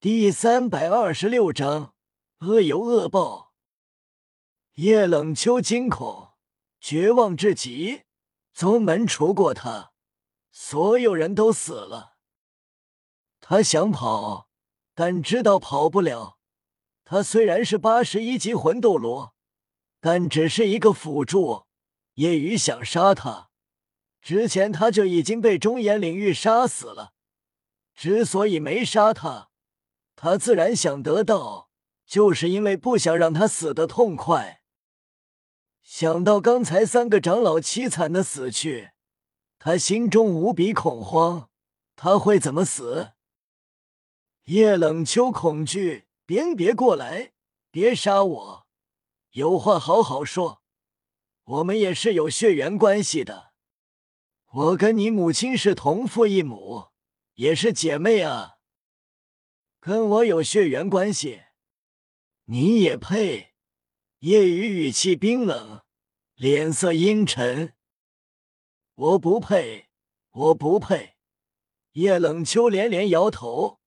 第三百二十六章恶有恶报。叶冷秋惊恐，绝望至极。宗门除过他，所有人都死了。他想跑，但知道跑不了。他虽然是八十一级魂斗罗，但只是一个辅助。叶雨想杀他，之前他就已经被中炎领域杀死了。之所以没杀他，他自然想得到，就是因为不想让他死得痛快。想到刚才三个长老凄惨的死去，他心中无比恐慌。他会怎么死？叶冷秋恐惧，别别过来，别杀我，有话好好说。我们也是有血缘关系的，我跟你母亲是同父异母，也是姐妹啊。跟我有血缘关系，你也配？夜雨语气冰冷，脸色阴沉。我不配，我不配。叶冷秋连连摇头，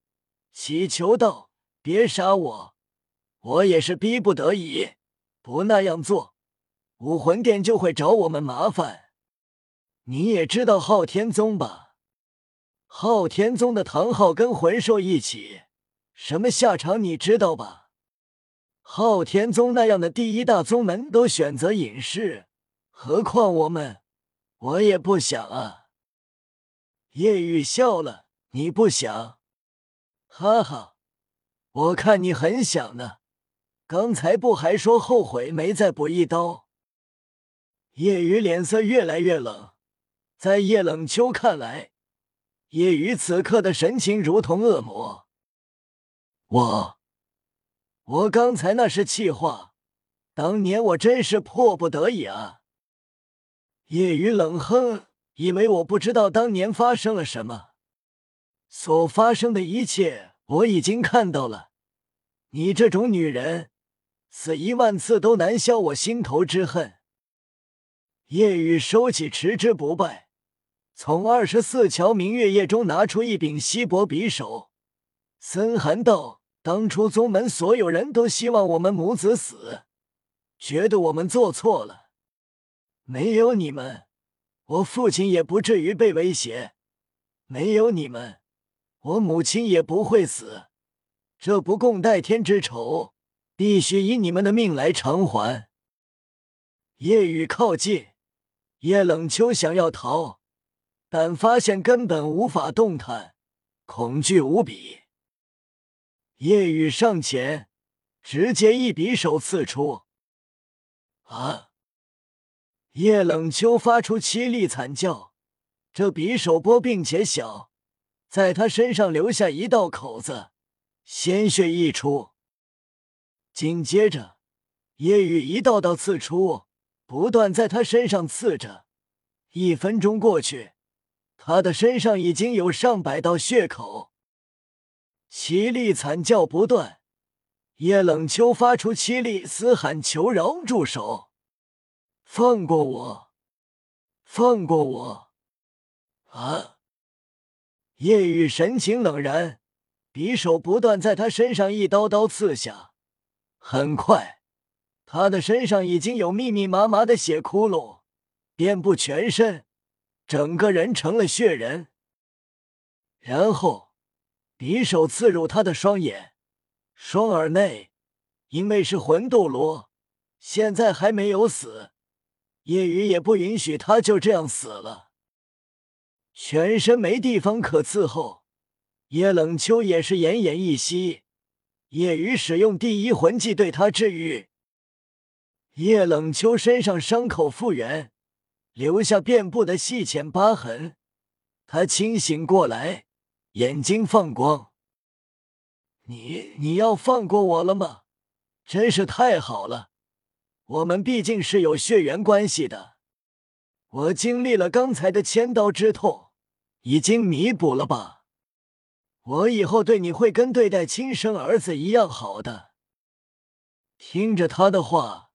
祈求道：“别杀我，我也是逼不得已，不那样做。”武魂殿就会找我们麻烦。你也知道昊天宗吧？昊天宗的唐昊跟魂兽一起，什么下场你知道吧？昊天宗那样的第一大宗门都选择隐世，何况我们？我也不想啊。叶雨笑了，你不想？哈哈，我看你很想呢。刚才不还说后悔没再补一刀？叶雨脸色越来越冷，在叶冷秋看来，叶雨此刻的神情如同恶魔。我，我刚才那是气话，当年我真是迫不得已啊！夜雨冷哼，以为我不知道当年发生了什么？所发生的一切我已经看到了。你这种女人，死一万次都难消我心头之恨。夜雨收起持之不败，从二十四桥明月夜中拿出一柄稀薄匕首。森寒道：“当初宗门所有人都希望我们母子死，觉得我们做错了。没有你们，我父亲也不至于被威胁；没有你们，我母亲也不会死。这不共戴天之仇，必须以你们的命来偿还。”夜雨靠近。叶冷秋想要逃，但发现根本无法动弹，恐惧无比。夜雨上前，直接一匕首刺出。啊！叶冷秋发出凄厉惨叫，这匕首薄并且小，在他身上留下一道口子，鲜血溢出。紧接着，夜雨一道道刺出。不断在他身上刺着，一分钟过去，他的身上已经有上百道血口，凄厉惨叫不断。叶冷秋发出凄厉嘶喊，求饶，住手！放过我！放过我！啊！夜雨神情冷然，匕首不断在他身上一刀刀刺下，很快。他的身上已经有密密麻麻的血窟窿，遍布全身，整个人成了血人。然后，匕首刺入他的双眼、双耳内，因为是魂斗罗，现在还没有死，叶雨也不允许他就这样死了。全身没地方可伺候，叶冷秋也是奄奄一息。叶雨使用第一魂技对他治愈。叶冷秋身上伤口复原，留下遍布的细浅疤痕。他清醒过来，眼睛放光。你你要放过我了吗？真是太好了！我们毕竟是有血缘关系的。我经历了刚才的千刀之痛，已经弥补了吧？我以后对你会跟对待亲生儿子一样好的。听着他的话。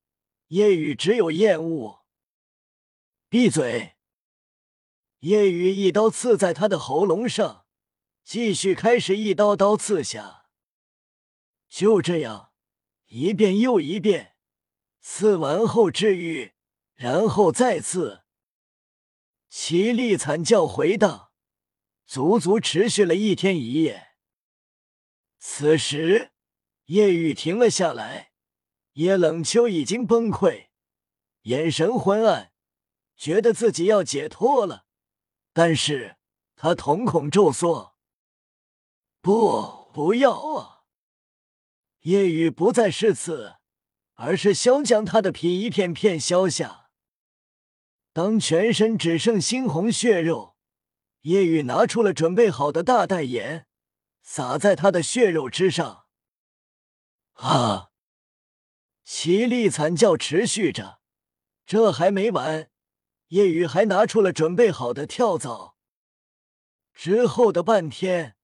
叶雨只有厌恶。闭嘴！叶雨一刀刺在他的喉咙上，继续开始一刀刀刺下。就这样，一遍又一遍，刺完后治愈，然后再刺。凄厉惨叫回荡，足足持续了一天一夜。此时，夜雨停了下来，叶冷秋已经崩溃，眼神昏暗，觉得自己要解脱了，但是他瞳孔骤缩，不，不要啊！夜雨不再是刺，而是削将他的皮一片片削下。当全身只剩猩红血肉，夜雨拿出了准备好的大袋盐，撒在他的血肉之上。啊！凄厉惨叫持续着，这还没完，夜雨还拿出了准备好的跳蚤。之后的半天，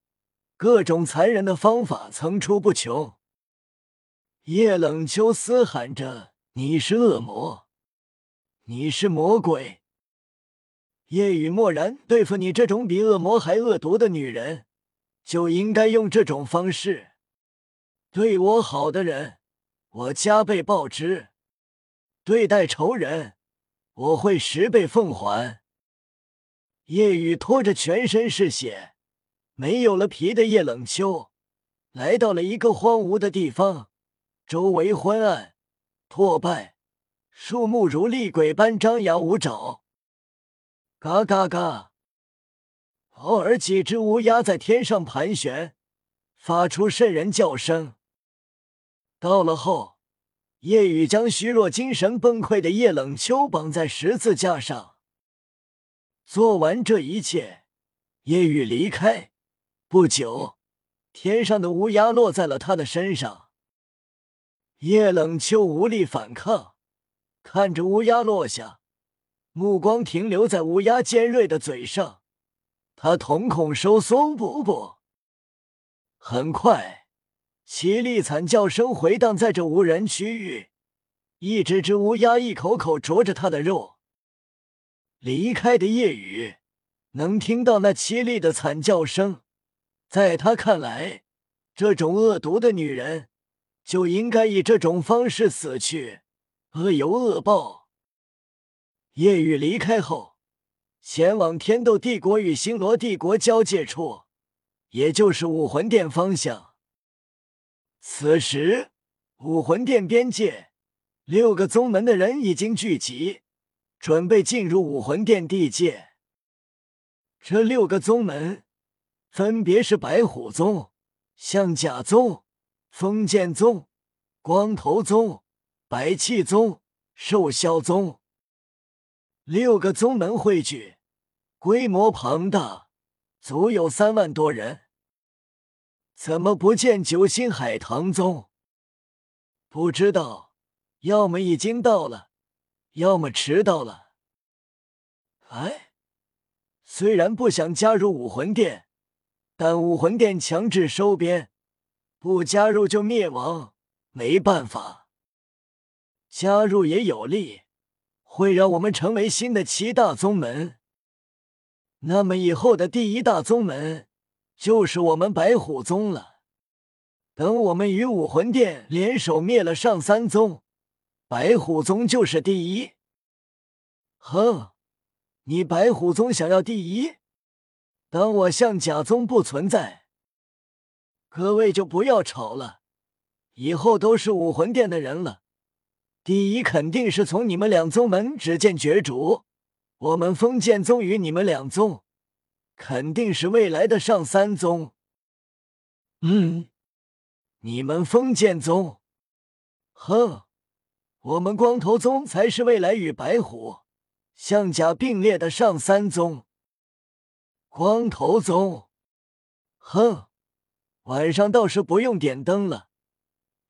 各种残忍的方法层出不穷。叶冷秋嘶喊着：“你是恶魔！”你是魔鬼，夜雨默然。对付你这种比恶魔还恶毒的女人，就应该用这种方式。对我好的人，我加倍报之；对待仇人，我会十倍奉还。夜雨拖着全身是血、没有了皮的叶冷秋，来到了一个荒芜的地方，周围昏暗、破败。树木如厉鬼般张牙舞爪，嘎嘎嘎！偶尔几只乌鸦在天上盘旋，发出渗人叫声。到了后，夜雨将虚弱、精神崩溃的叶冷秋绑在十字架上。做完这一切，夜雨离开。不久，天上的乌鸦落在了他的身上。叶冷秋无力反抗。看着乌鸦落下，目光停留在乌鸦尖锐的嘴上，他瞳孔收缩，不不。很快，凄厉惨叫声回荡在这无人区域，一只只乌鸦一口口啄着他的肉。离开的夜雨能听到那凄厉的惨叫声，在他看来，这种恶毒的女人就应该以这种方式死去。恶有恶报。夜雨离开后，前往天斗帝国与星罗帝国交界处，也就是武魂殿方向。此时，武魂殿边界六个宗门的人已经聚集，准备进入武魂殿地界。这六个宗门分别是白虎宗、象甲宗、封建宗、光头宗。白气宗、兽枭宗六个宗门汇聚，规模庞大，足有三万多人。怎么不见九星海棠宗？不知道，要么已经到了，要么迟到了。哎，虽然不想加入武魂殿，但武魂殿强制收编，不加入就灭亡，没办法。加入也有利，会让我们成为新的七大宗门。那么以后的第一大宗门就是我们白虎宗了。等我们与武魂殿联手灭了上三宗，白虎宗就是第一。哼，你白虎宗想要第一？当我象甲宗不存在，各位就不要吵了，以后都是武魂殿的人了。第一肯定是从你们两宗门只见角逐，我们封建宗与你们两宗肯定是未来的上三宗。嗯，你们封建宗，哼，我们光头宗才是未来与白虎、象甲并列的上三宗。光头宗，哼，晚上倒是不用点灯了。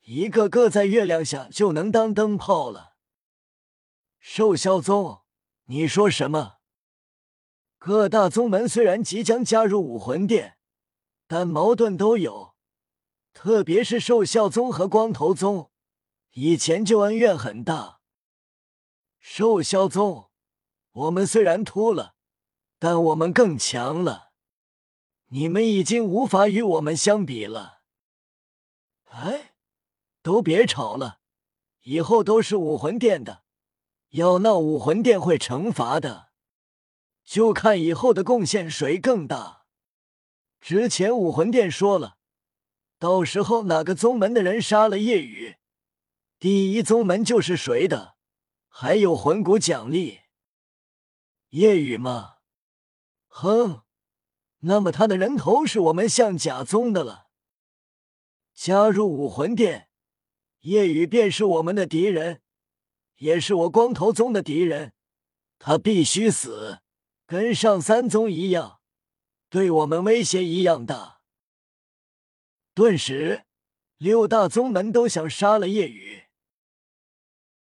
一个个在月亮下就能当灯泡了。兽枭宗，你说什么？各大宗门虽然即将加入武魂殿，但矛盾都有，特别是兽枭宗和光头宗，以前就恩怨很大。兽枭宗，我们虽然秃了，但我们更强了，你们已经无法与我们相比了。哎。都别吵了，以后都是武魂殿的，要闹武魂殿会惩罚的，就看以后的贡献谁更大。之前武魂殿说了，到时候哪个宗门的人杀了夜雨，第一宗门就是谁的，还有魂骨奖励。夜雨吗？哼，那么他的人头是我们象甲宗的了。加入武魂殿，夜雨便是我们的敌人，也是我光头宗的敌人，他必须死，跟上三宗一样，对我们威胁一样大。顿时，六大宗门都想杀了夜雨。